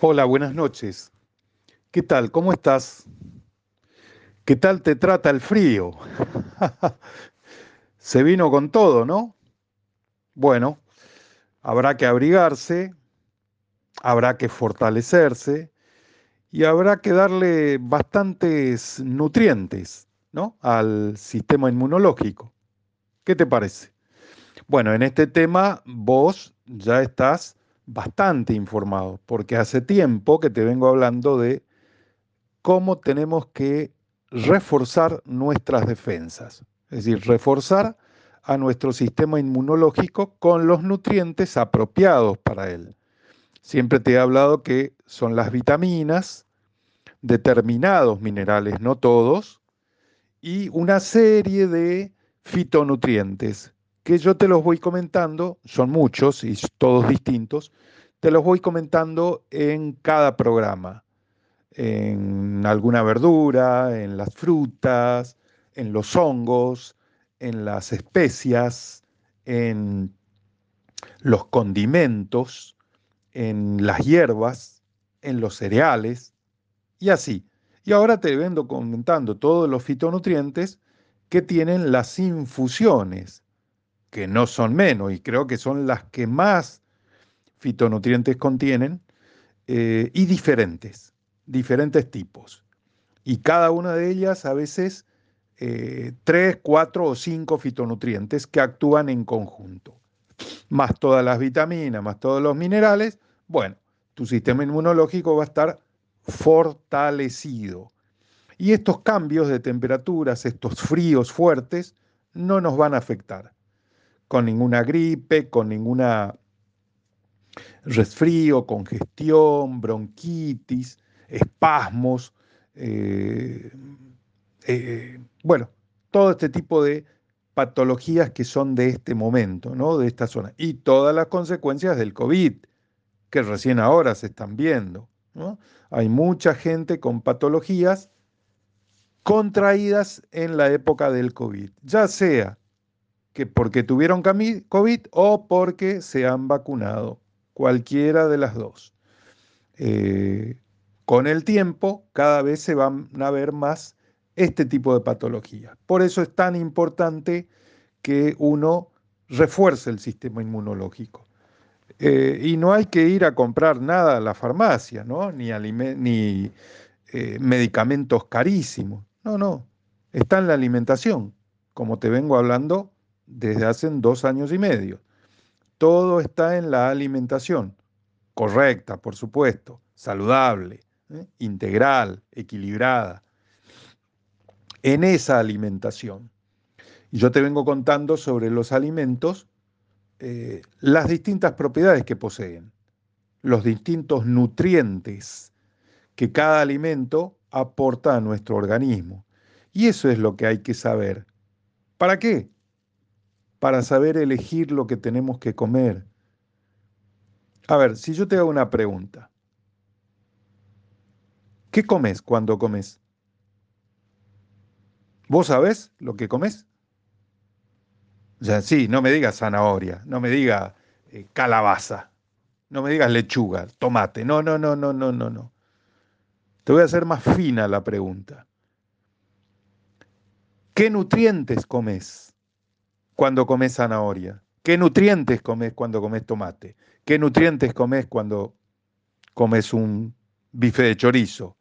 Hola, buenas noches. ¿Qué tal? ¿Cómo estás? ¿Qué tal te trata el frío? Se vino con todo, ¿no? Bueno, habrá que abrigarse, habrá que fortalecerse y habrá que darle bastantes nutrientes, ¿no? Al sistema inmunológico. ¿Qué te parece? Bueno, en este tema vos ya estás bastante informado, porque hace tiempo que te vengo hablando de cómo tenemos que reforzar nuestras defensas, es decir, reforzar a nuestro sistema inmunológico con los nutrientes apropiados para él. Siempre te he hablado que son las vitaminas, determinados minerales, no todos, y una serie de fitonutrientes que yo te los voy comentando, son muchos y todos distintos, te los voy comentando en cada programa, en alguna verdura, en las frutas, en los hongos, en las especias, en los condimentos, en las hierbas, en los cereales y así. Y ahora te vengo comentando todos los fitonutrientes que tienen las infusiones que no son menos, y creo que son las que más fitonutrientes contienen, eh, y diferentes, diferentes tipos. Y cada una de ellas a veces eh, tres, cuatro o cinco fitonutrientes que actúan en conjunto. Más todas las vitaminas, más todos los minerales, bueno, tu sistema inmunológico va a estar fortalecido. Y estos cambios de temperaturas, estos fríos fuertes, no nos van a afectar con ninguna gripe, con ninguna resfrío, congestión, bronquitis, espasmos, eh, eh, bueno, todo este tipo de patologías que son de este momento, ¿no? De esta zona. Y todas las consecuencias del COVID, que recién ahora se están viendo. Hay mucha gente con patologías contraídas en la época del COVID, ya sea que porque tuvieron COVID o porque se han vacunado, cualquiera de las dos. Eh, con el tiempo, cada vez se van a ver más este tipo de patologías. Por eso es tan importante que uno refuerce el sistema inmunológico. Eh, y no hay que ir a comprar nada a la farmacia, ¿no? ni, ni eh, medicamentos carísimos. No, no. Está en la alimentación, como te vengo hablando desde hace dos años y medio. Todo está en la alimentación, correcta, por supuesto, saludable, ¿eh? integral, equilibrada. En esa alimentación. Y yo te vengo contando sobre los alimentos, eh, las distintas propiedades que poseen, los distintos nutrientes que cada alimento aporta a nuestro organismo. Y eso es lo que hay que saber. ¿Para qué? Para saber elegir lo que tenemos que comer. A ver, si yo te hago una pregunta, ¿qué comes cuando comes? ¿Vos sabés lo que comes? O sea, sí, no me digas zanahoria, no me digas eh, calabaza, no me digas lechuga, tomate, no, no, no, no, no, no, no. Te voy a hacer más fina la pregunta. ¿Qué nutrientes comes? Cuando comes zanahoria? ¿Qué nutrientes comes cuando comes tomate? ¿Qué nutrientes comes cuando comes un bife de chorizo,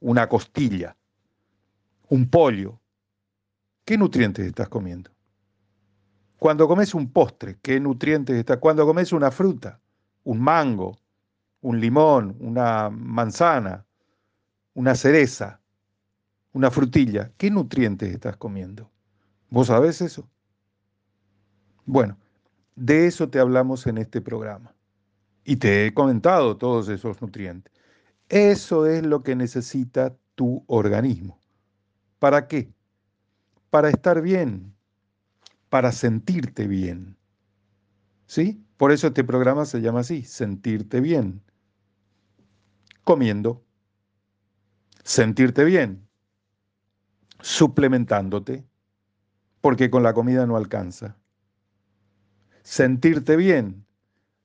una costilla, un pollo? ¿Qué nutrientes estás comiendo? Cuando comes un postre, ¿qué nutrientes estás? Cuando comes una fruta, un mango, un limón, una manzana, una cereza, una frutilla, ¿qué nutrientes estás comiendo? ¿Vos sabés eso? Bueno, de eso te hablamos en este programa. Y te he comentado todos esos nutrientes. Eso es lo que necesita tu organismo. ¿Para qué? Para estar bien, para sentirte bien. ¿Sí? Por eso este programa se llama así, sentirte bien. Comiendo. Sentirte bien. Suplementándote. Porque con la comida no alcanza sentirte bien,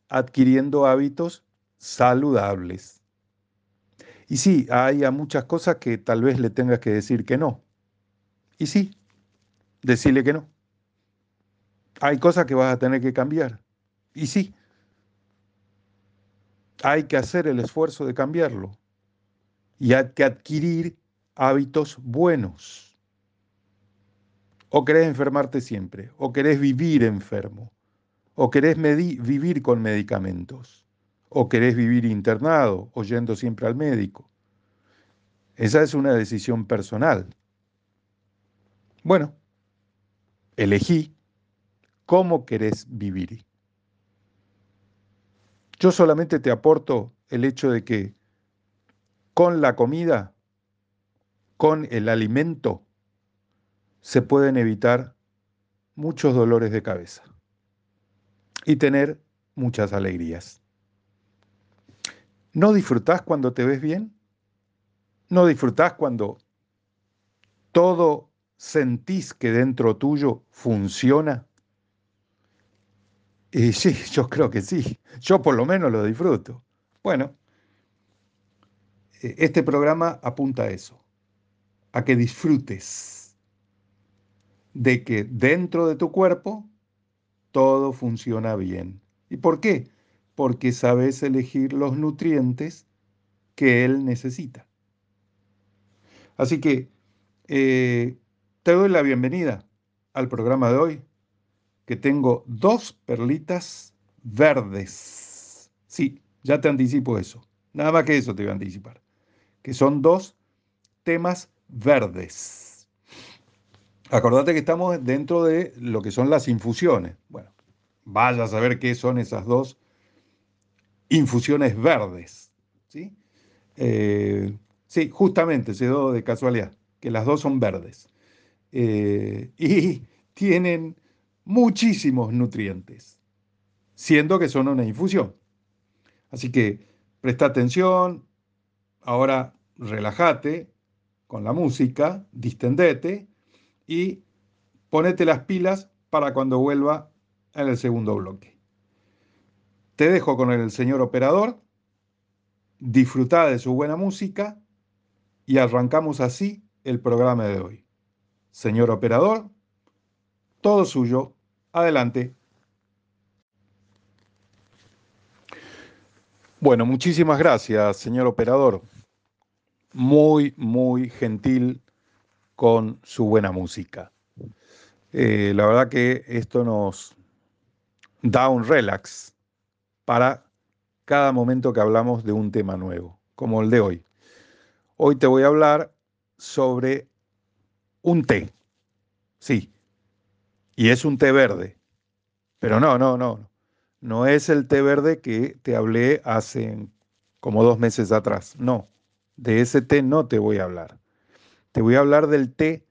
adquiriendo hábitos saludables. Y sí, hay muchas cosas que tal vez le tengas que decir que no. Y sí, decirle que no. Hay cosas que vas a tener que cambiar. Y sí, hay que hacer el esfuerzo de cambiarlo. Y hay que adquirir hábitos buenos. O querés enfermarte siempre, o querés vivir enfermo, o querés vivir con medicamentos, o querés vivir internado o yendo siempre al médico. Esa es una decisión personal. Bueno, elegí cómo querés vivir. Yo solamente te aporto el hecho de que con la comida, con el alimento, se pueden evitar muchos dolores de cabeza y tener muchas alegrías. ¿No disfrutás cuando te ves bien? ¿No disfrutás cuando todo sentís que dentro tuyo funciona? Y sí, yo creo que sí. Yo por lo menos lo disfruto. Bueno, e, este programa apunta a eso, a que disfrutes de que dentro de tu cuerpo todo funciona bien. ¿Y por qué? Porque sabes elegir los nutrientes que él necesita. Así que eh, te doy la bienvenida al programa de hoy que tengo dos perlitas verdes. Sí, ya te anticipo eso. Nada más que eso te voy a anticipar. Que son dos temas verdes. Acordate que estamos dentro de lo que son las infusiones. Bueno, vaya a saber qué son esas dos infusiones verdes. ¿sí? Eh, sí, justamente se dio de casualidad, que las dos son verdes. Eh, y tienen muchísimos nutrientes, siendo que son una infusión. Así que presta atención, ahora relájate con la música, distendete y ponete las pilas para cuando vuelva en el segundo bloque. Te dejo con el señor operador, disfruta de su buena música y arrancamos así el programa de hoy. Señor operador, todo suyo. Adelante. Bueno, muchísimas gracias, señor operador. Muy, muy gentil con su buena música. Eh, la verdad que esto nos da un relax para cada momento que hablamos de un tema nuevo, como el de hoy. Hoy te voy a hablar sobre un té. Sí, y es un té verde. Pero no, no, no. No es el té verde que te hablé hace como dos meses atrás. No, de ese té no te voy a hablar. Te voy a hablar del té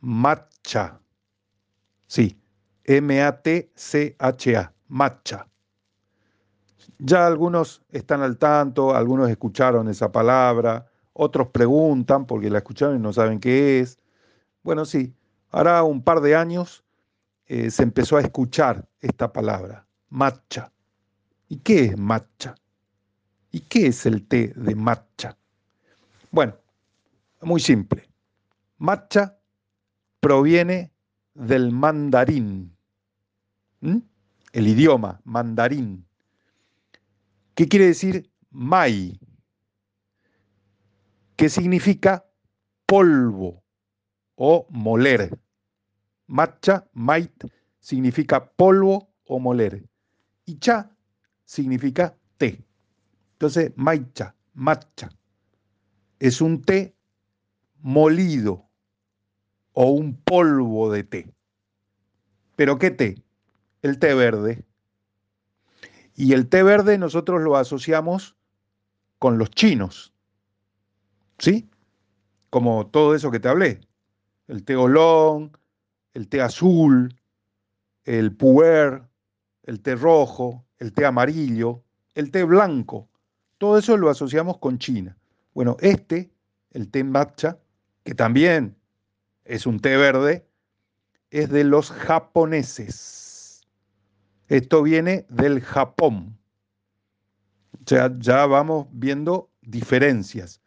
matcha. Sí, M-A-T-C-H-A, matcha. Ya algunos están al tanto, algunos escucharon esa palabra, otros preguntan porque la escucharon y no saben qué es. Bueno, sí, hará un par de años eh, se empezó a escuchar esta palabra, matcha. ¿Y qué es matcha? ¿Y qué es el té de matcha? Bueno, muy simple. Matcha proviene del mandarín, el idioma mandarín. ¿Qué quiere decir mai? ¿Qué significa polvo o moler. Matcha, mait, significa polvo o moler. Y cha significa té. Entonces, maicha, matcha, es un té molido o un polvo de té. ¿Pero qué té? El té verde. Y el té verde nosotros lo asociamos con los chinos. ¿Sí? Como todo eso que te hablé. El té olón, el té azul, el puer, el té rojo, el té amarillo, el té blanco. Todo eso lo asociamos con China. Bueno, este, el té matcha, que también es un té verde, es de los japoneses. Esto viene del Japón. O sea, ya vamos viendo diferencias.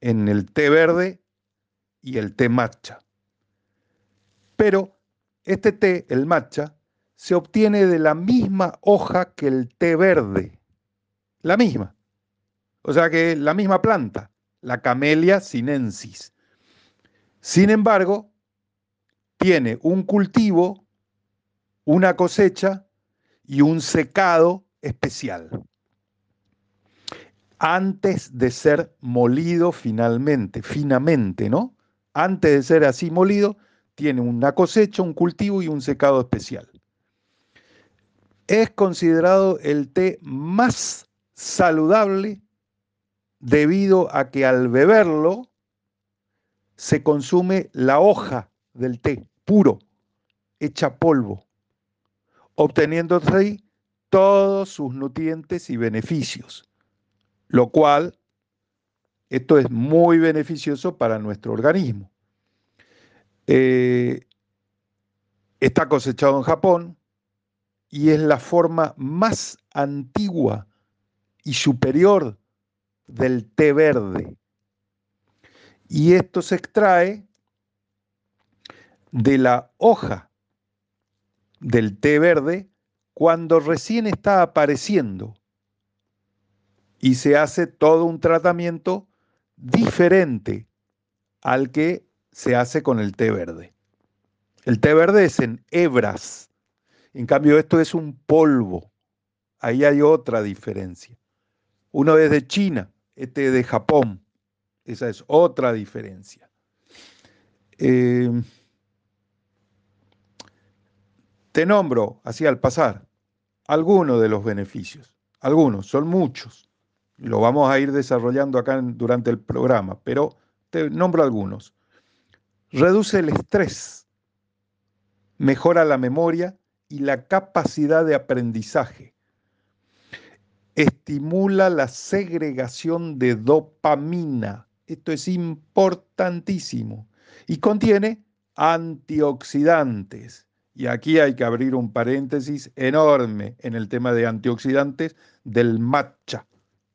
en el té verde y el té matcha. Pero este té, el matcha, se obtiene de la misma hoja que el té verde. La misma. O sea que la misma planta, la Camellia sinensis. Sin embargo, tiene un cultivo, una cosecha y un secado especial. Antes de ser molido finalmente, finamente, ¿no? Antes de ser así molido, tiene una cosecha, un cultivo y un secado especial. Es considerado el té más saludable debido a que al beberlo se consume la hoja del té puro, hecha polvo, obteniendo ahí todos sus nutrientes y beneficios, lo cual esto es muy beneficioso para nuestro organismo. Eh, está cosechado en Japón y es la forma más antigua y superior del té verde. Y esto se extrae de la hoja del té verde cuando recién está apareciendo y se hace todo un tratamiento diferente al que se hace con el té verde. El té verde es en hebras, en cambio esto es un polvo. Ahí hay otra diferencia. Uno es de China, este es de Japón. Esa es otra diferencia. Eh, te nombro, así al pasar, algunos de los beneficios. Algunos, son muchos. Lo vamos a ir desarrollando acá durante el programa, pero te nombro algunos. Reduce el estrés, mejora la memoria y la capacidad de aprendizaje. Estimula la segregación de dopamina. Esto es importantísimo. Y contiene antioxidantes y aquí hay que abrir un paréntesis enorme en el tema de antioxidantes del matcha,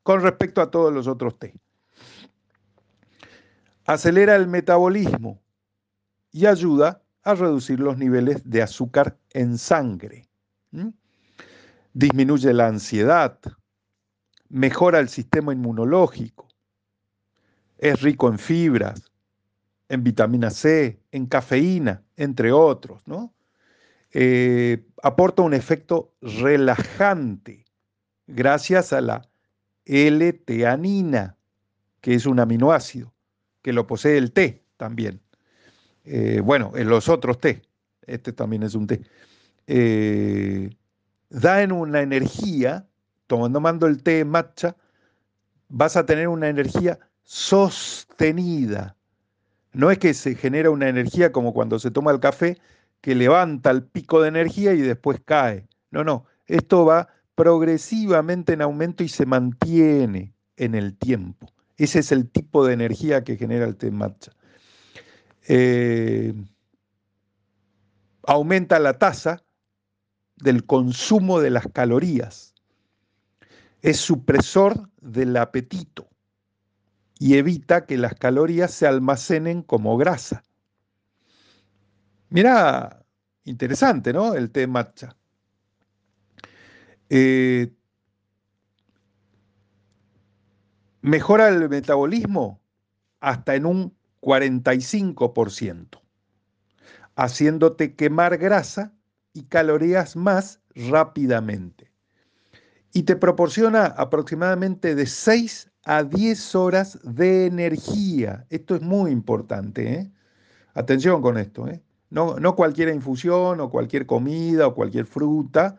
con respecto a todos los otros té. Acelera el metabolismo y ayuda a reducir los niveles de azúcar en sangre. Disminuye la ansiedad, mejora el sistema inmunológico, es rico en fibras, en vitamina C, en cafeína, entre otros, ¿no? Eh, aporta un efecto relajante gracias a la L-teanina, que es un aminoácido, que lo posee el té también. Eh, bueno, en los otros té, este también es un té. Eh, da en una energía, tomando el té matcha, vas a tener una energía sostenida. No es que se genera una energía como cuando se toma el café, que levanta el pico de energía y después cae. No, no, esto va progresivamente en aumento y se mantiene en el tiempo. Ese es el tipo de energía que genera el té matcha. Eh, aumenta la tasa del consumo de las calorías. Es supresor del apetito y evita que las calorías se almacenen como grasa. Mira, interesante, ¿no? El té matcha. Eh, mejora el metabolismo hasta en un 45%, haciéndote quemar grasa y calorías más rápidamente. Y te proporciona aproximadamente de 6 a 10 horas de energía. Esto es muy importante. ¿eh? Atención con esto. ¿eh? No, cualquier infusión o cualquier comida o cualquier fruta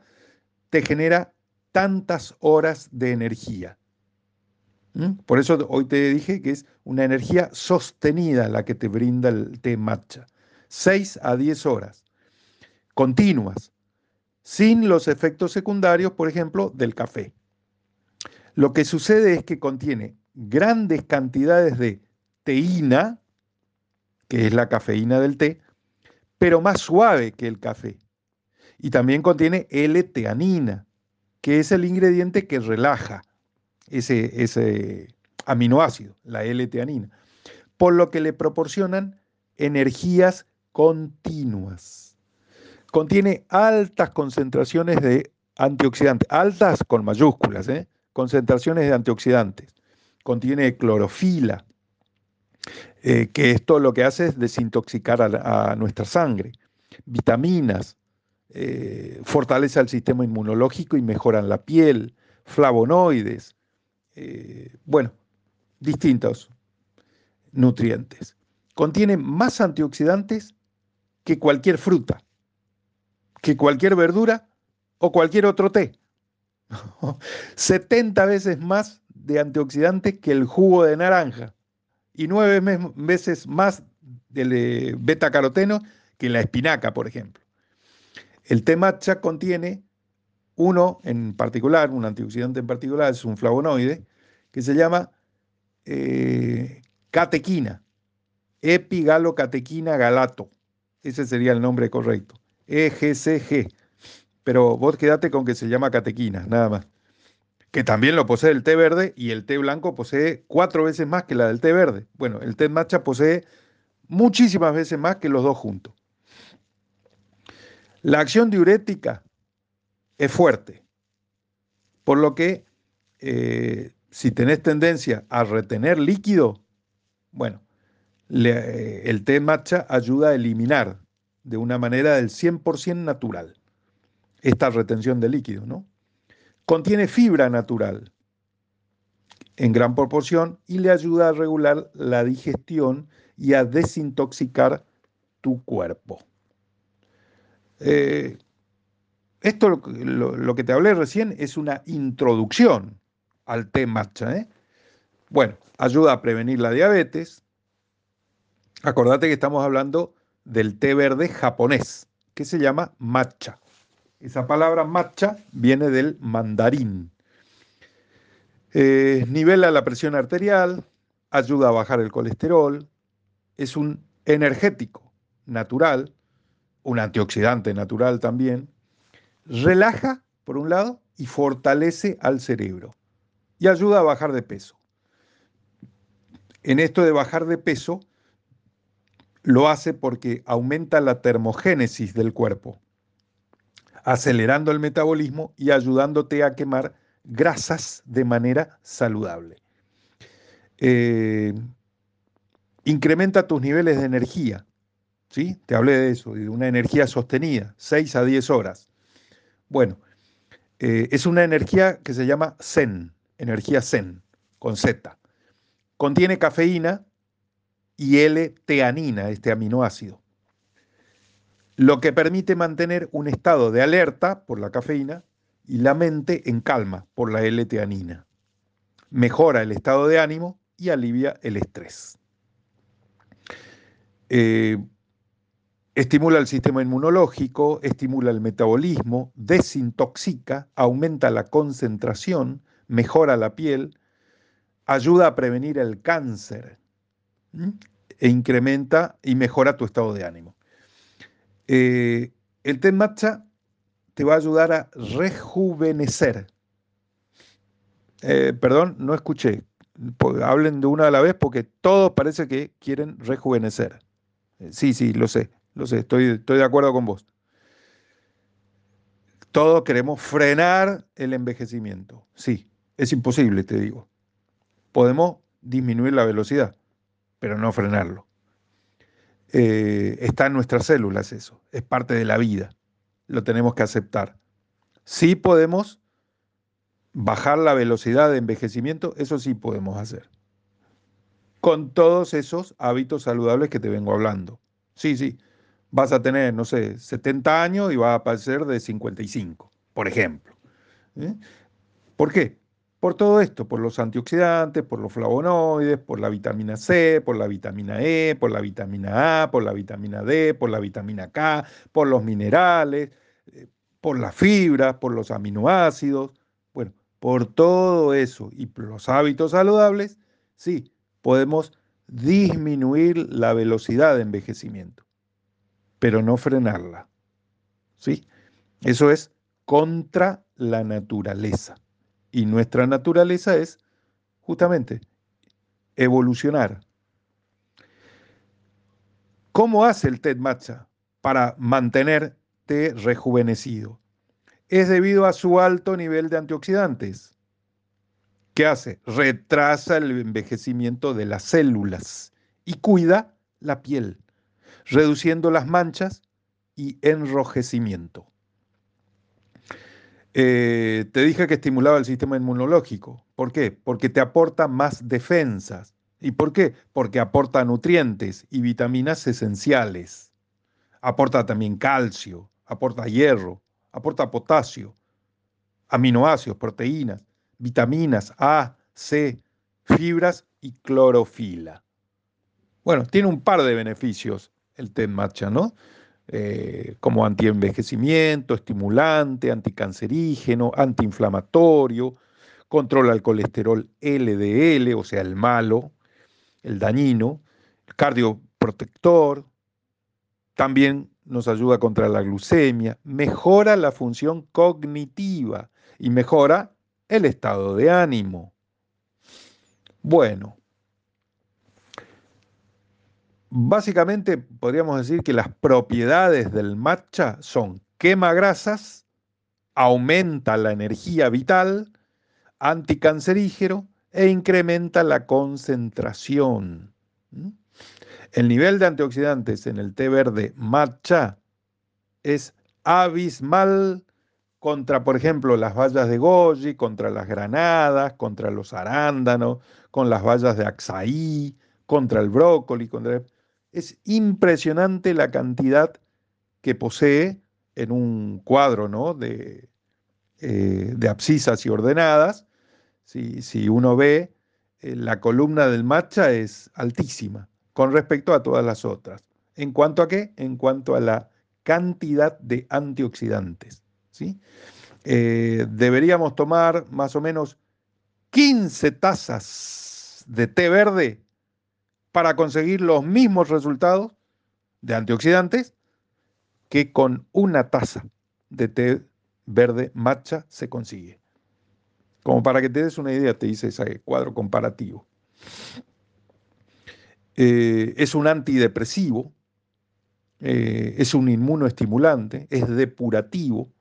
te genera tantas horas de energía. Por eso hoy te dije que es una energía sostenida la que te brinda el té matcha. 6 a 10 horas, continuas, sin los efectos secundarios, por ejemplo, del café. Lo que sucede es que contiene grandes cantidades de teína, que es la cafeína del té, pero más suave que el café. Y también contiene L-teanina, que es el ingrediente que relaja ese, ese aminoácido, la L-teanina, por lo que le proporcionan energías continuas. Contiene altas concentraciones de antioxidantes, altas con mayúsculas, ¿eh? Concentraciones de antioxidantes. Contiene clorofila, eh, que esto lo que hace es desintoxicar a, nuestra sangre. Vitaminas, eh, fortalece el sistema inmunológico y mejoran la piel, flavonoides, bueno, distintos nutrientes. Contiene más antioxidantes que cualquier fruta, que cualquier verdura o cualquier otro té. 70 veces más de antioxidantes que el jugo de naranja y nueve veces más del eh, beta caroteno que la espinaca, por ejemplo. El té matcha contiene uno en particular, un antioxidante en particular, es un flavonoide, que se llama eh, catequina, epigalocatequina galato. Ese sería el nombre correcto. EGCG. Pero vos quedate con que se llama catequina, nada más. Que también lo posee el té verde y el té blanco posee cuatro veces más que la del té verde. Bueno, el té matcha posee muchísimas veces más que los dos juntos. La acción diurética es fuerte, por lo que eh, si tenés tendencia a retener líquido, bueno, el té matcha ayuda a eliminar de una manera del 100% natural esta retención de líquido, ¿no? Contiene fibra natural en gran proporción y le ayuda a regular la digestión y a desintoxicar tu cuerpo. Eh, esto lo, que te hablé recién es una introducción al té matcha. ¿eh? Bueno, ayuda a prevenir la diabetes, Acordate que estamos hablando del té verde japonés, que se llama matcha. Esa palabra matcha viene del mandarín. Eh, nivela la presión arterial, ayuda a bajar el colesterol, es un energético natural, un antioxidante natural también, relaja, por un lado, y fortalece al cerebro y ayuda a bajar de peso. En esto de bajar de peso, lo hace porque aumenta la termogénesis del cuerpo, acelerando el metabolismo y ayudándote a quemar grasas de manera saludable. Eh, incrementa tus niveles de energía, ¿sí? Te hablé de eso, de una energía sostenida, 6 a 10 horas. Bueno, eh, es una energía que se llama Zen, energía Zen, con Z. Contiene cafeína, y L-teanina, este aminoácido, lo que permite mantener un estado de alerta por la cafeína y la mente en calma por la L-teanina. Mejora el estado de ánimo y alivia el estrés. Eh, estimula el sistema inmunológico, estimula el metabolismo, desintoxica, aumenta la concentración, mejora la piel, ayuda a prevenir el cáncer, e incrementa y mejora tu estado de ánimo. Eh, el té matcha te va a ayudar a rejuvenecer. Eh, perdón, no escuché. Hablen de una a la vez porque todos parece que quieren rejuvenecer. Eh, sí, sí, lo sé, lo sé, estoy, estoy de acuerdo con vos. Todos queremos frenar el envejecimiento. Sí, es imposible, te digo. Podemos disminuir la velocidad, pero no frenarlo. Eh, está en nuestras células eso, es parte de la vida, lo tenemos que aceptar. Sí podemos bajar la velocidad de envejecimiento, eso sí podemos hacer. Con todos esos hábitos saludables que te vengo hablando. Sí, sí, vas a tener, no sé, 70 años y vas a pasar de 55, por ejemplo. ¿eh? ¿Por qué? Por todo esto, por los antioxidantes, por los flavonoides, por la vitamina C, por la vitamina E, por la vitamina A, por la vitamina D, por la vitamina K, por los minerales, eh, por las fibras, por los aminoácidos. Bueno, por todo eso y por los hábitos saludables, sí, podemos disminuir la velocidad de envejecimiento, pero no frenarla. ¿Sí? Eso es contra la naturaleza. Y nuestra naturaleza es justamente evolucionar. ¿Cómo hace el TED matcha para mantenerte rejuvenecido? Es debido a su alto nivel de antioxidantes. ¿Qué hace? Retrasa el envejecimiento de las células y cuida la piel, reduciendo las manchas y enrojecimiento. Eh, te dije que estimulaba el sistema inmunológico. ¿Por qué? Porque te aporta más defensas. ¿Y por qué? Porque aporta nutrientes y vitaminas esenciales. Aporta también calcio, aporta hierro, aporta potasio, aminoácidos, proteínas, vitaminas A, C, fibras y clorofila. Bueno, tiene un par de beneficios el té matcha, ¿no? Eh, como antienvejecimiento, estimulante, anticancerígeno, antiinflamatorio, controla el colesterol LDL, o sea, el malo, el dañino, cardioprotector, también nos ayuda contra la glucemia, mejora la función cognitiva y mejora el estado de ánimo. Bueno, básicamente podríamos decir que las propiedades del matcha son quema grasas, aumenta la energía vital, anticancerígeno e incrementa la concentración. El nivel de antioxidantes en el té verde matcha es abismal contra, por ejemplo, las bayas de goji, contra las granadas, contra los arándanos, con las bayas de axaí, contra el brócoli, contra... Es impresionante la cantidad que posee en un cuadro ¿no? de, eh, abscisas y ordenadas. Si, si uno ve, eh, la columna del matcha es altísima con respecto a todas las otras. ¿En cuanto a qué? En cuanto a la cantidad de antioxidantes. ¿sí? Eh, deberíamos tomar más o menos 15 tazas de té verde para conseguir los mismos resultados de antioxidantes que con una taza de té verde matcha se consigue. Como para que te des una idea, te dice ese cuadro comparativo. Eh, es un antidepresivo, eh, es un inmunoestimulante, es depurativo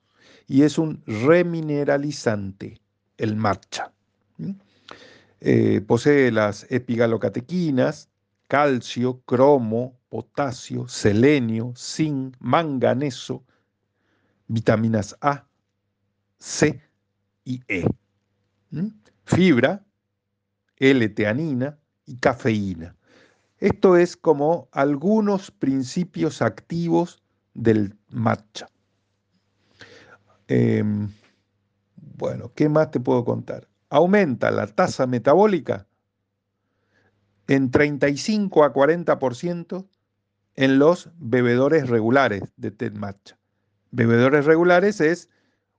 y es un remineralizante, el matcha. Eh, posee las epigalocatequinas, calcio, cromo, potasio, selenio, zinc, manganeso, vitaminas A, C y E. Fibra, L-teanina y cafeína. Esto es como algunos principios activos del matcha. Em, bueno, ¿qué más te puedo contar? Aumenta la tasa metabólica en 35 a 40% en los bebedores regulares de té matcha. Bebedores regulares es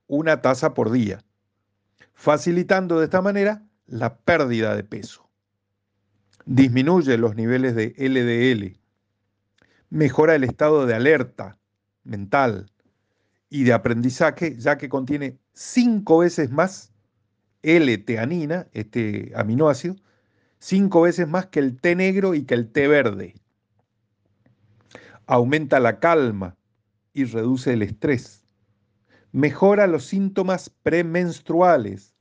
una taza por día, facilitando de esta manera la pérdida de peso. Disminuye los niveles de LDL, mejora el estado de alerta mental y de aprendizaje, ya que contiene cinco veces más L-teanina, este aminoácido, cinco veces más que el té negro y que el té verde. Aumenta la calma y reduce el estrés. Mejora los síntomas premenstruales.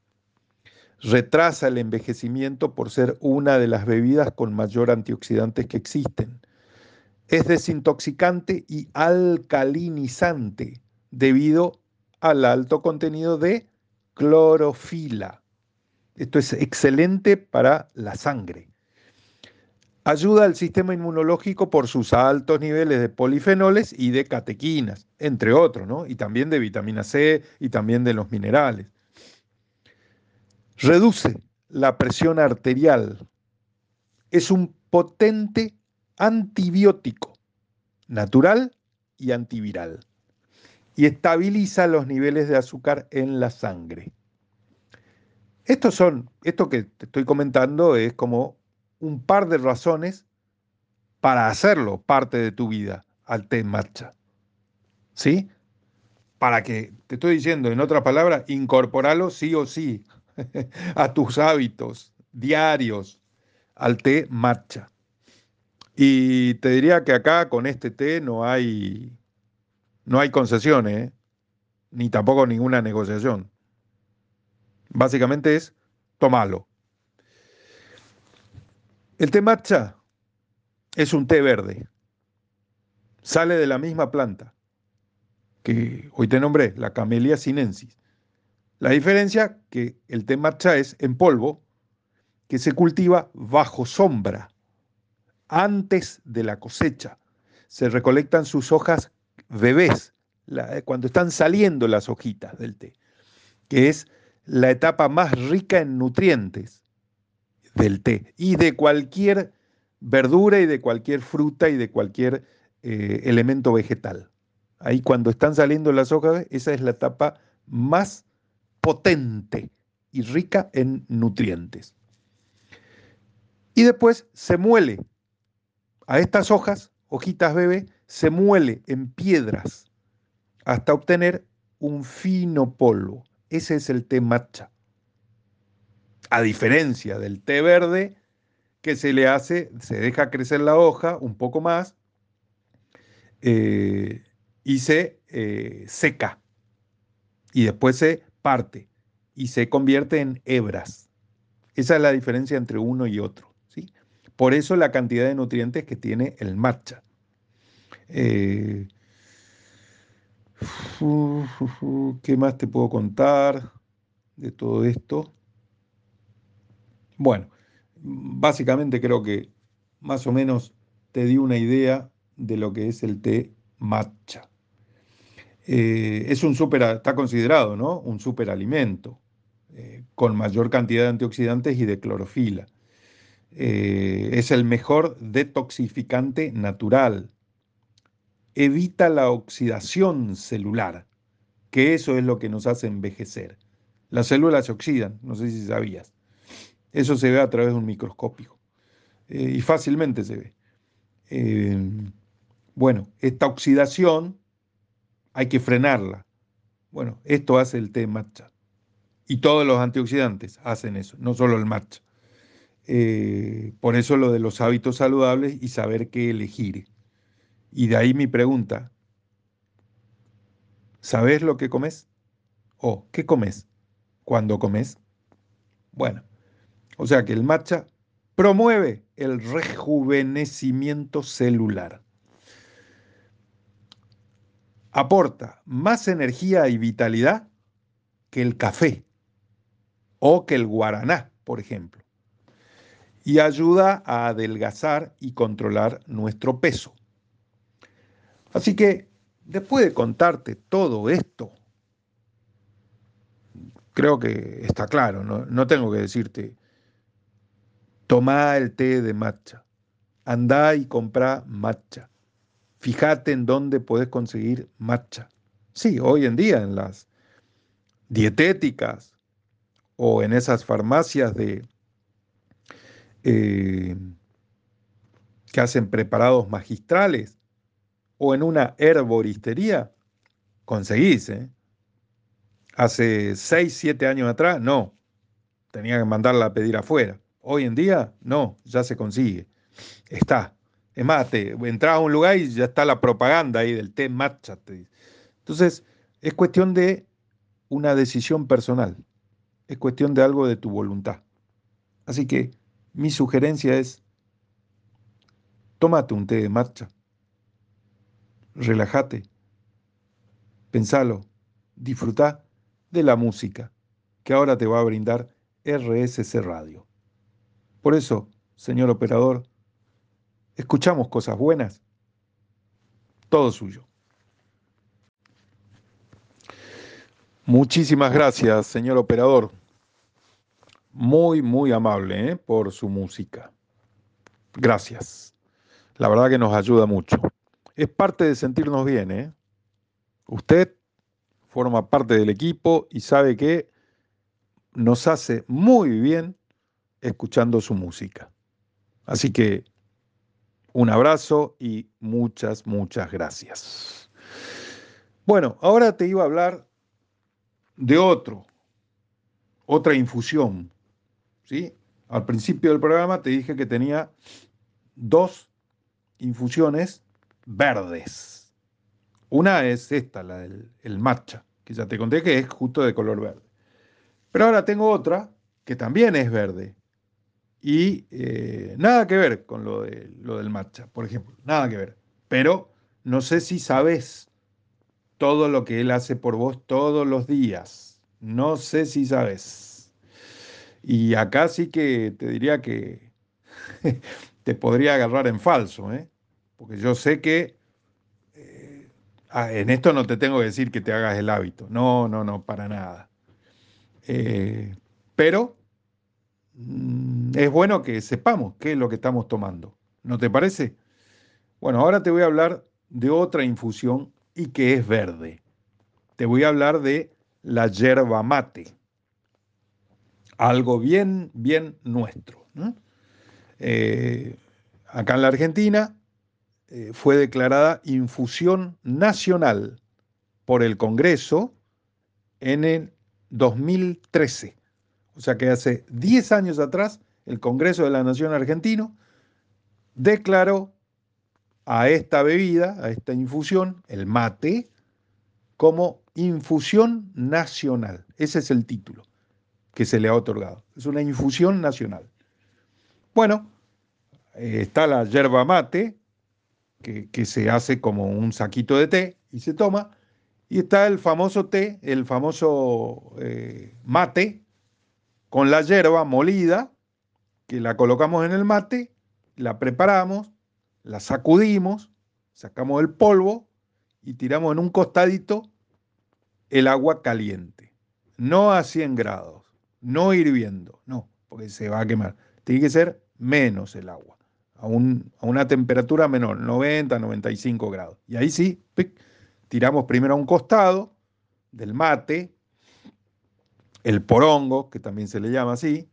Retrasa el envejecimiento por ser una de las bebidas con mayor antioxidantes que existen. Es desintoxicante y alcalinizante debido al alto contenido de clorofila. Esto es excelente para la sangre. Ayuda al sistema inmunológico por sus altos niveles de polifenoles y de catequinas, entre otros, ¿no? Y también de vitamina C y también de los minerales. Reduce la presión arterial. Es un potente antibiótico, natural y antiviral. Y estabiliza los niveles de azúcar en la sangre. Estos son, esto que te estoy comentando es como un par de razones para hacerlo parte de tu vida al té marcha. ¿Sí? Para que, te estoy diciendo en otras palabras, incorporarlo sí o sí a tus hábitos diarios, al té matcha. Y te diría que acá con este té no hay, no hay concesiones, ¿eh? ni tampoco ninguna negociación. Básicamente es tomalo. El té matcha es un té verde. Sale de la misma planta que hoy te nombré, la Camellia sinensis. La diferencia que el té matcha es en polvo, que se cultiva bajo sombra, antes de la cosecha. Se recolectan sus hojas bebés, cuando están saliendo las hojitas del té, que es la etapa más rica en nutrientes del té y de cualquier verdura y de cualquier fruta y de cualquier eh, elemento vegetal. Ahí cuando están saliendo las hojas, esa es la etapa más potente y rica en nutrientes. Y después se muele a estas hojas, hojitas bebé, se muele en piedras hasta obtener un fino polvo. Ese es el té matcha. A diferencia del té verde, que se le hace, se deja crecer la hoja un poco más eh, y se eh, seca. Y después se parte y se convierte en hebras. Esa es la diferencia entre uno y otro. ¿sí? Por eso la cantidad de nutrientes que tiene el matcha. Eh, ¿Qué más te puedo contar de todo esto? Bueno, básicamente creo que más o menos te di una idea de lo que es el té matcha. Eh, es un super, está considerado ¿no? un superalimento eh, con mayor cantidad de antioxidantes y de clorofila. Eh, es el mejor detoxificante natural. Evita la oxidación celular, que eso es lo que nos hace envejecer. Las células se oxidan, no sé si sabías. Eso se ve a través de un microscopio y fácilmente se ve. bueno, esta oxidación hay que frenarla. Bueno, esto hace el té matcha. Y todos los antioxidantes hacen eso, no solo el matcha. Eh, por eso lo de los hábitos saludables y saber qué elegir. Y de ahí mi pregunta, ¿sabes lo que comes? ¿O qué comes cuando comes? Bueno, o sea que el matcha promueve el rejuvenecimiento celular aporta más energía y vitalidad que el café o que el guaraná, por ejemplo, y ayuda a adelgazar y controlar nuestro peso. Así que, después de contarte todo esto, creo que está claro, no, tengo que decirte, toma el té de matcha, anda y compra matcha. Fíjate en dónde puedes conseguir matcha. Sí, hoy en día en las dietéticas o en esas farmacias de eh, que hacen preparados magistrales o en una herboristería, conseguís. ¿eh? Hace 6, 7 años atrás, no. Tenía que mandarla a pedir afuera. Hoy en día, no, ya se consigue. Está. Es más, te entras a un lugar y ya está la propaganda ahí del té matcha. Entonces, es cuestión de una decisión personal. Es cuestión de algo de tu voluntad. Así que mi sugerencia es, tómate un té de matcha. Relájate. Pensalo. Disfruta de la música que ahora te va a brindar RSC Radio. Por eso, señor operador, escuchamos cosas buenas, todo suyo. Muchísimas gracias, señor operador. Muy, muy amable ¿eh? por su música. Gracias. La verdad que nos ayuda mucho. Es parte de sentirnos bien. ¿eh? Usted forma parte del equipo y sabe que nos hace muy bien escuchando su música. Así que un abrazo y muchas, muchas gracias. Bueno, ahora te iba a hablar de otro, otra infusión, ¿sí? Al principio del programa te dije que tenía dos infusiones verdes. Una es esta, la del el matcha, que ya te conté que es justo de color verde. Pero ahora tengo otra que también es verde. Y eh, nada que ver con lo, de, lo del matcha, por ejemplo. Nada que ver. Pero no sé si sabes todo lo que él hace por vos todos los días. No sé si sabes. Y acá sí que te diría que te podría agarrar en falso, ¿eh? Porque yo sé que eh, ah, en esto no te tengo que decir que te hagas el hábito. No, no, no, para nada. Eh, pero mm, es bueno que sepamos qué es lo que estamos tomando. ¿No te parece? Bueno, ahora te voy a hablar de otra infusión y que es verde. Te voy a hablar de la yerba mate. Algo bien, bien nuestro. Eh, acá en la Argentina eh, fue declarada infusión nacional por el Congreso en el 2013. O sea que hace 10 años atrás el Congreso de la Nación Argentino declaró a esta bebida, a esta infusión, el mate, como infusión nacional. Ese es el título que se le ha otorgado. Es una infusión nacional. Bueno, eh, está la yerba mate, que, se hace como un saquito de té y se toma, y está el famoso té, el famoso eh, mate, con la yerba molida, que la colocamos en el mate, la preparamos, la sacudimos, sacamos el polvo y tiramos en un costadito el agua caliente. No a 100 grados, no hirviendo, no, porque se va a quemar. Tiene que ser menos el agua, a, una temperatura menor, 90, 95 grados. Y ahí sí, tiramos primero a un costado del mate, el porongo, que también se le llama así.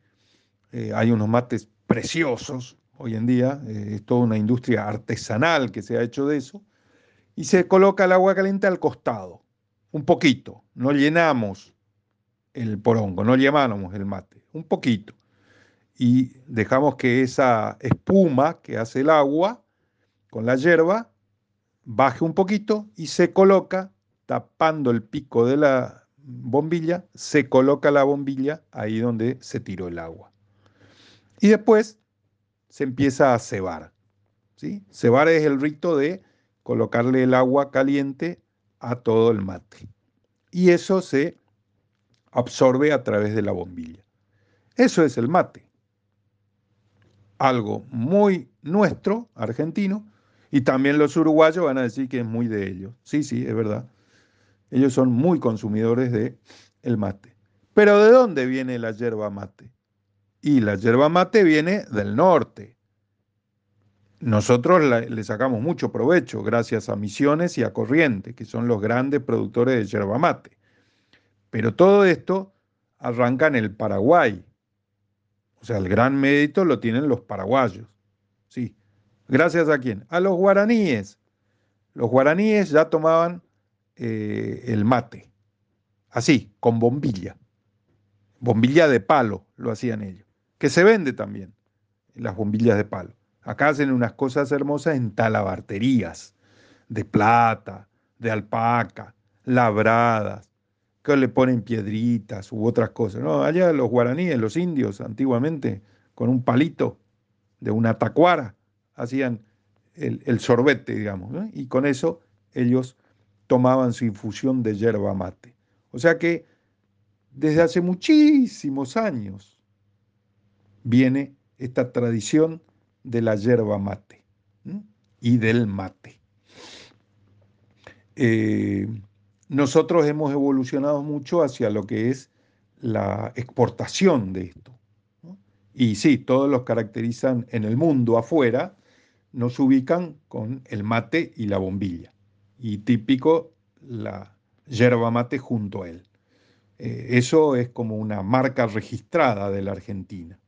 Eh, hay unos mates preciosos, hoy en día, eh, es toda una industria artesanal que se ha hecho de eso, y se coloca el agua caliente al costado, un poquito, no llenamos el porongo, no llenamos el mate, un poquito, y dejamos que esa espuma que hace el agua con la hierba baje un poquito y se coloca tapando el pico de la bombilla, se coloca la bombilla ahí donde se tiró el agua. Y después se empieza a cebar. ¿sí? Cebar es el rito de colocarle el agua caliente a todo el mate. Y eso se absorbe a través de la bombilla. Eso es el mate. Algo muy nuestro, argentino, y también los uruguayos van a decir que es muy de ellos. Sí, sí, es verdad. Ellos son muy consumidores de el mate. Pero ¿de dónde viene la yerba mate? Y la yerba mate viene del norte. Nosotros le sacamos mucho provecho gracias a Misiones y a Corriente, que son los grandes productores de yerba mate. Pero todo esto arranca en el Paraguay. O sea, el gran mérito lo tienen los paraguayos. Sí. ¿Gracias a quién? A los guaraníes. Los guaraníes ya tomaban eh, el mate. Así, con bombilla. Bombilla de palo lo hacían ellos que se vende también, las bombillas de palo. Acá hacen unas cosas hermosas en talabarterías, de plata, de alpaca, labradas, que le ponen piedritas u otras cosas. No, allá los guaraníes, los indios, antiguamente, con un palito de una tacuara, hacían el, sorbete, digamos, y con eso ellos tomaban su infusión de yerba mate. O sea que desde hace muchísimos años viene esta tradición de la yerba mate y del mate. Eh, nosotros hemos evolucionado mucho hacia lo que es la exportación de esto. Y sí, todos los caracterizan en el mundo afuera, nos ubican con el mate y la bombilla. Y típico la yerba mate junto a él. Eh, eso es como una marca registrada de la Argentina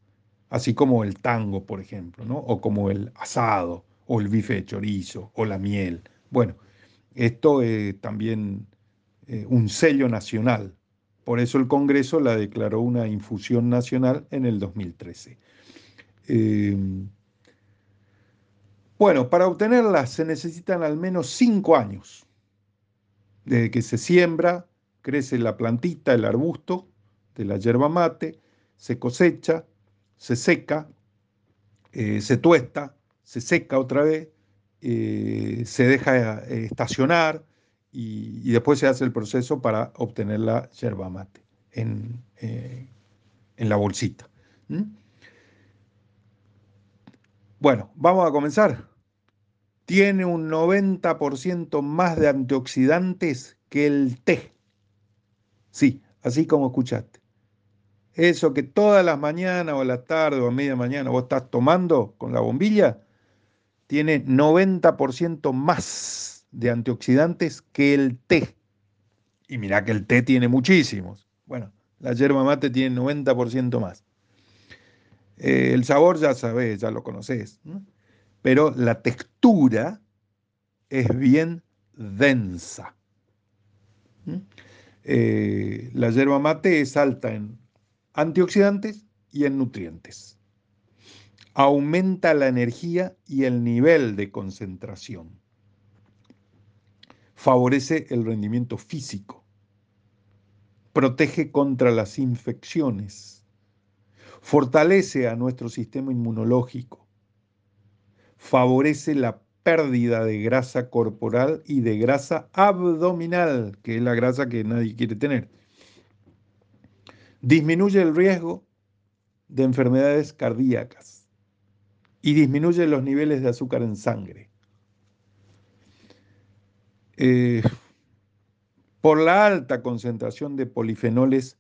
así como el tango, por ejemplo, o como el asado, o el bife de chorizo, o la miel. Bueno, esto es también eh, un sello nacional Por eso el Congreso la declaró una infusión nacional en el 2013. Em, bueno, para obtenerla se necesitan al menos cinco años. Desde que se siembra, crece la plantita, el arbusto de la yerba mate, se cosecha, se seca, eh, se tuesta, se seca otra vez, eh, se deja estacionar y, después se hace el proceso para obtener la yerba mate en, la bolsita. Bueno, vamos a comenzar. Tiene un 90% más de antioxidantes que el té. Sí, así como escuchaste. Eso que todas las mañanas o a la tarde o a media mañana vos estás tomando con la bombilla, tiene 90% más de antioxidantes que el té. Y mira que el té tiene muchísimos. Bueno, la yerba mate tiene 90% más. Eh, el sabor ya sabes, ya lo conoces, pero la textura es bien densa. Eh, la yerba mate es alta en antioxidantes y en nutrientes. Aumenta la energía y el nivel de concentración. Favorece el rendimiento físico. Protege contra las infecciones fortalece a nuestro sistema inmunológico, favorece la pérdida de grasa corporal y de grasa abdominal, que es la grasa que nadie quiere tener. Disminuye el riesgo de enfermedades cardíacas y disminuye los niveles de azúcar en sangre. Eh, por la alta concentración de polifenoles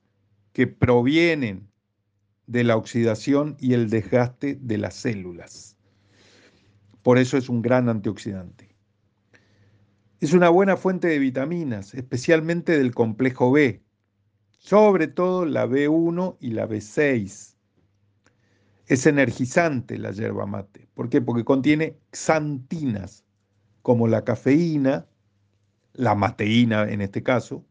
que provienen de la oxidación y el desgaste de las células. Por eso es un gran antioxidante. Es una buena fuente de vitaminas, especialmente del complejo B, sobre todo la B1 y la B6. Es energizante la yerba mate. ¿Por qué? Porque contiene xantinas, como la cafeína, la mateína en este caso,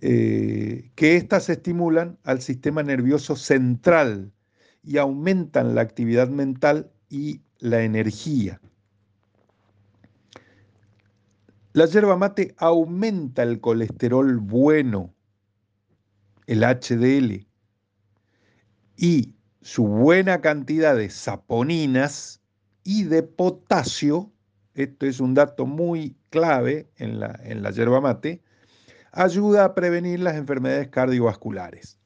eh, que éstas estimulan al sistema nervioso central y aumentan la actividad mental y la energía. La yerba mate aumenta el colesterol bueno, el HDL, y su buena cantidad de saponinas y de potasio, esto es un dato muy clave en la, en la yerba mate, ayuda a prevenir las enfermedades cardiovasculares.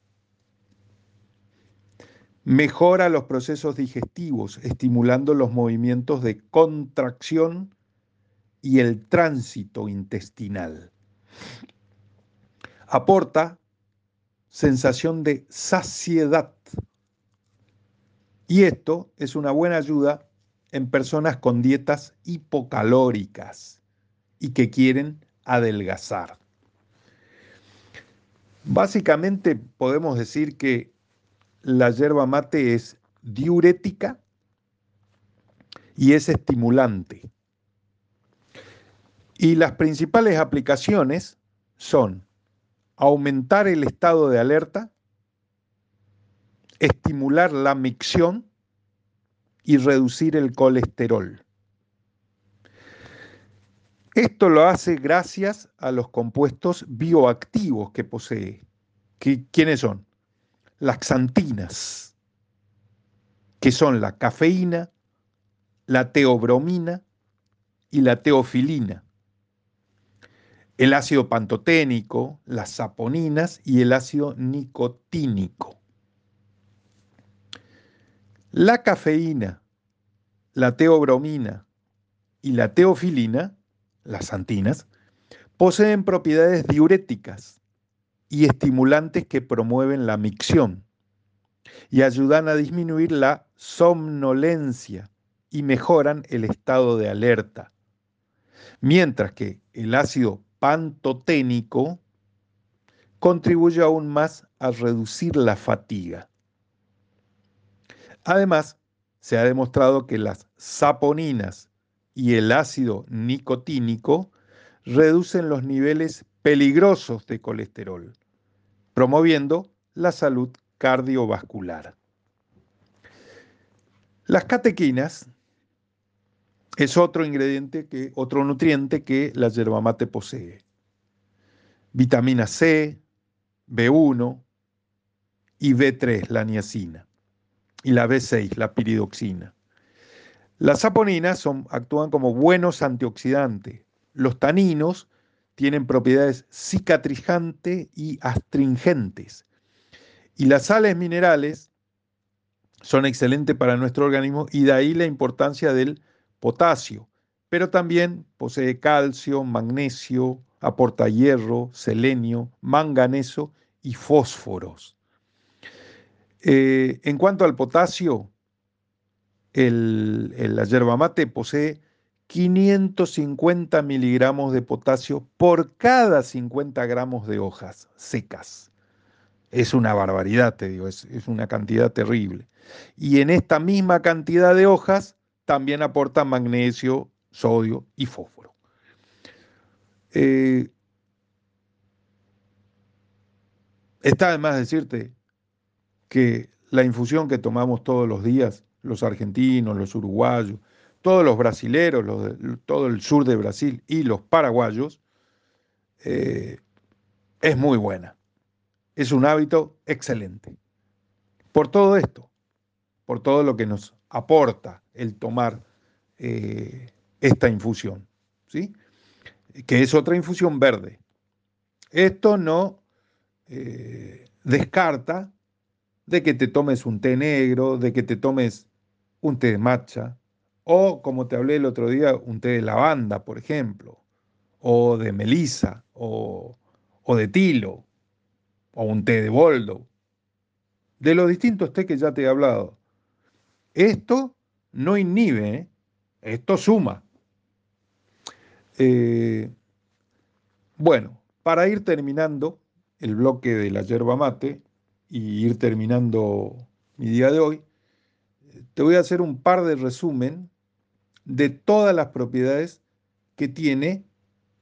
Mejora los procesos digestivos, estimulando los movimientos de contracción y el tránsito intestinal. Aporta sensación de saciedad. Y esto es una buena ayuda en personas con dietas hipocalóricas y que quieren adelgazar. Básicamente podemos decir que la yerba mate es diurética y es estimulante. Y las principales aplicaciones son aumentar el estado de alerta, estimular la micción y reducir el colesterol. Esto lo hace gracias a los compuestos bioactivos que posee. ¿Quiénes son? Las xantinas, que son la cafeína, la teobromina y la teofilina. El ácido pantoténico, las saponinas y el ácido nicotínico. La cafeína, la teobromina y la teofilina las santinas, poseen propiedades diuréticas y estimulantes que promueven la micción y ayudan a disminuir la somnolencia y mejoran el estado de alerta. Mientras que el ácido pantoténico contribuye aún más a reducir la fatiga. Además, se ha demostrado que las saponinas y el ácido nicotínico reducen los niveles peligrosos de colesterol promoviendo la salud cardiovascular. Las catequinas es otro ingrediente que, otro nutriente que la yerba mate posee. Vitamina C, B1 y B3, la niacina, y la B6, la piridoxina. Las saponinas actúan como buenos antioxidantes. Los taninos tienen propiedades cicatrizantes y astringentes. Y las sales minerales son excelentes para nuestro organismo y de ahí la importancia del potasio, pero también posee calcio, magnesio, aporta hierro, selenio, manganeso y fósforos. Eh, en cuanto al potasio, el, la yerba mate posee 550 miligramos de potasio por cada 50 gramos de hojas secas. Es una barbaridad, te digo, es, una cantidad terrible. Y en esta misma cantidad de hojas también aporta magnesio, sodio y fósforo. Eh, está además decirte que la infusión que tomamos todos los días, los argentinos, los uruguayos, todos los brasileros, todo el sur de Brasil y los paraguayos, eh, es muy buena es un hábito excelente. Por todo esto, por todo lo que nos aporta el tomar eh, esta infusión, ¿sí? que es otra infusión verde. Esto no eh, descarta de que te tomes un té negro, de que te tomes un té de matcha, o como te hablé el otro día, un té de lavanda, por ejemplo, o de melisa, o, o de tilo, o un té de boldo, de los distintos té que ya te he hablado. Esto no inhibe, ¿eh? esto suma. Eh, bueno, para ir terminando el bloque de la yerba mate y ir terminando mi día de hoy, te voy a hacer un par de resumen de todas las propiedades que tiene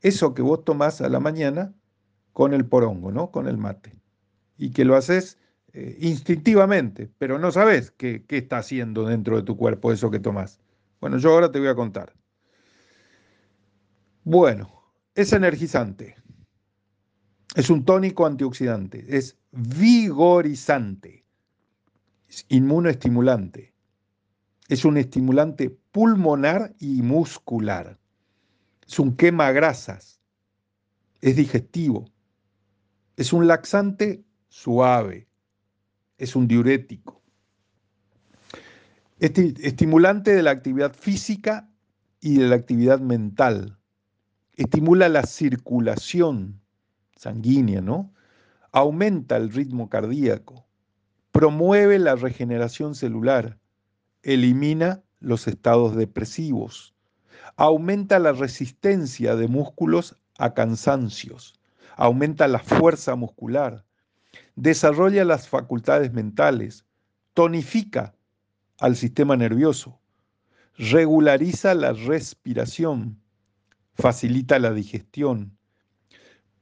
eso que vos tomás a la mañana con el porongo, ¿no? Con el mate y que lo haces eh, instintivamente, pero no sabes qué, qué está haciendo dentro de tu cuerpo eso que tomas. Bueno, yo ahora te voy a contar. Bueno, es energizante, es un tónico antioxidante, es vigorizante, es inmunoestimulante, es un estimulante pulmonar y muscular, es un quema grasas, es digestivo, es un laxante suave, es un diurético. Estimulante de la actividad física y de la actividad mental. Estimula la circulación sanguínea, ¿no? Aumenta el ritmo cardíaco, promueve la regeneración celular, elimina los estados depresivos, aumenta la resistencia de músculos a cansancios, aumenta la fuerza muscular, desarrolla las facultades mentales, tonifica al sistema nervioso, regulariza la respiración, facilita la digestión,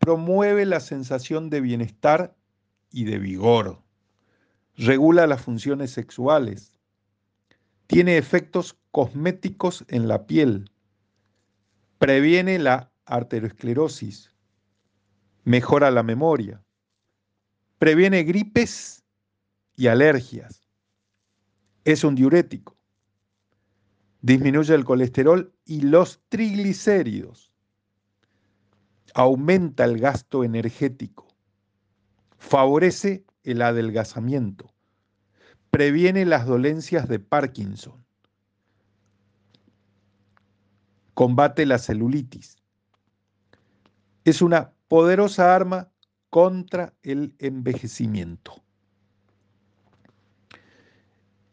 promueve la sensación de bienestar y de vigor, regula las funciones sexuales, tiene efectos cosméticos en la piel, previene la arteriosclerosis, mejora la memoria, Previene gripes y alergias. Es un diurético. Disminuye el colesterol y los triglicéridos. Aumenta el gasto energético. Favorece el adelgazamiento. Previene las dolencias de Parkinson. Combate la celulitis. Es una poderosa arma contra el envejecimiento.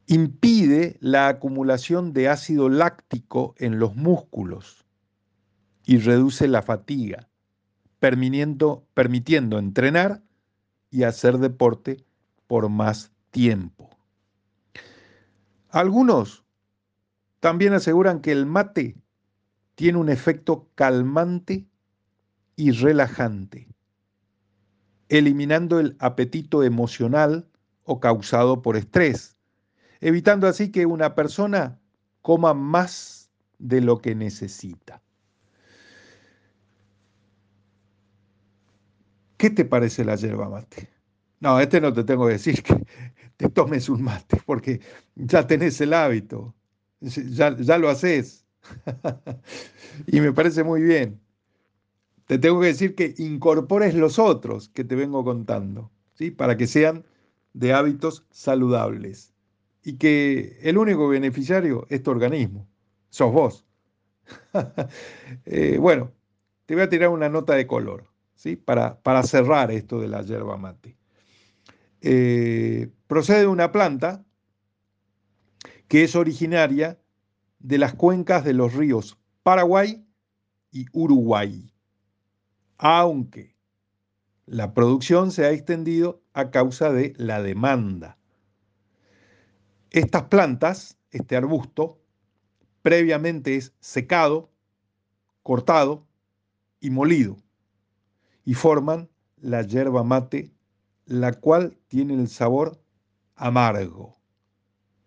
Impide la acumulación de ácido láctico en los músculos y reduce la fatiga, permitiendo, permitiendo entrenar y hacer deporte por más tiempo. Algunos también aseguran que el mate tiene un efecto calmante y relajante eliminando el apetito emocional o causado por estrés, evitando así que una persona coma más de lo que necesita. ¿Qué te parece la yerba mate? No, este no te tengo que decir que te tomes un mate, porque ya tenés el hábito, ya, ya lo haces. y me parece muy bien. Te tengo que decir que incorpores los otros que te vengo contando, ¿sí? para que sean de hábitos saludables. Y que el único beneficiario es tu organismo, sos vos. Eh, bueno, te voy a tirar una nota de color, ¿sí? para, para cerrar esto de la yerba mate. Eh, procede de una planta que es originaria de las cuencas de los ríos Paraguay y Uruguay, aunque la producción se ha extendido a causa de la demanda. Estas plantas, este arbusto, previamente es secado, cortado y molido y forman la yerba mate, la cual tiene el sabor amargo,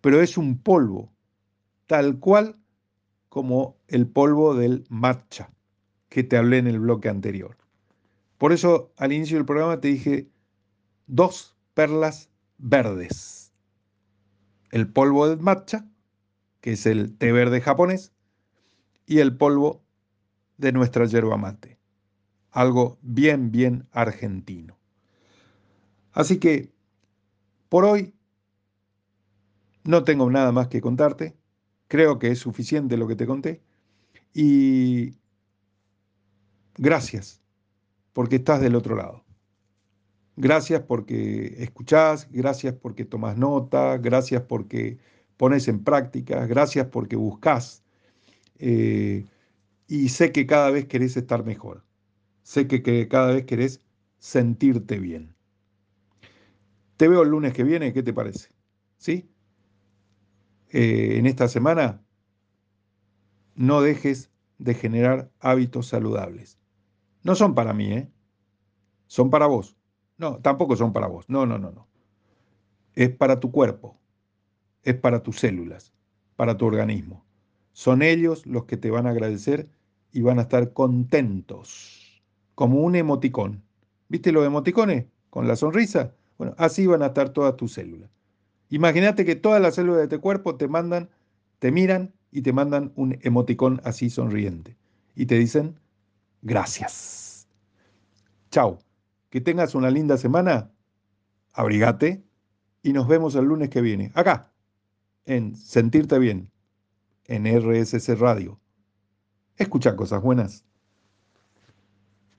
pero es un polvo, tal cual como el polvo del matcha que te hablé en el bloque anterior. Por eso al inicio del programa te dije dos perlas verdes. El polvo del matcha, que es el té verde japonés, y el polvo de nuestra yerba mate. Algo bien, bien argentino. Así que, por hoy, no tengo nada más que contarte. Creo que es suficiente lo que te conté. Y gracias porque estás del otro lado. Gracias porque escuchás, gracias porque tomas nota, gracias porque pones en práctica, gracias porque buscas. Eh, y sé que cada vez querés estar mejor. Sé que, cada vez querés sentirte bien. Te veo el lunes que viene, ¿qué te parece? ¿Sí? Eh, en esta semana, no dejes de generar hábitos saludables. No son para mí, ¿eh? Son para vos. No, tampoco son para vos. No, no, no, no. Es para tu cuerpo. Es para tus células, para tu organismo. Son ellos los que te van a agradecer y van a estar contentos, como un emoticón. ¿Viste los emoticones? Con la sonrisa. Bueno, así van a estar todas tus células. Imagínate que todas las células de tu cuerpo te mandan, te miran y te mandan un emoticón así sonriente. Y te dicen, gracias. Chao. Que tengas una linda semana. Abrigate y nos vemos el lunes que viene. Acá, en Sentirte Bien, en RSC Radio. Escucha cosas buenas.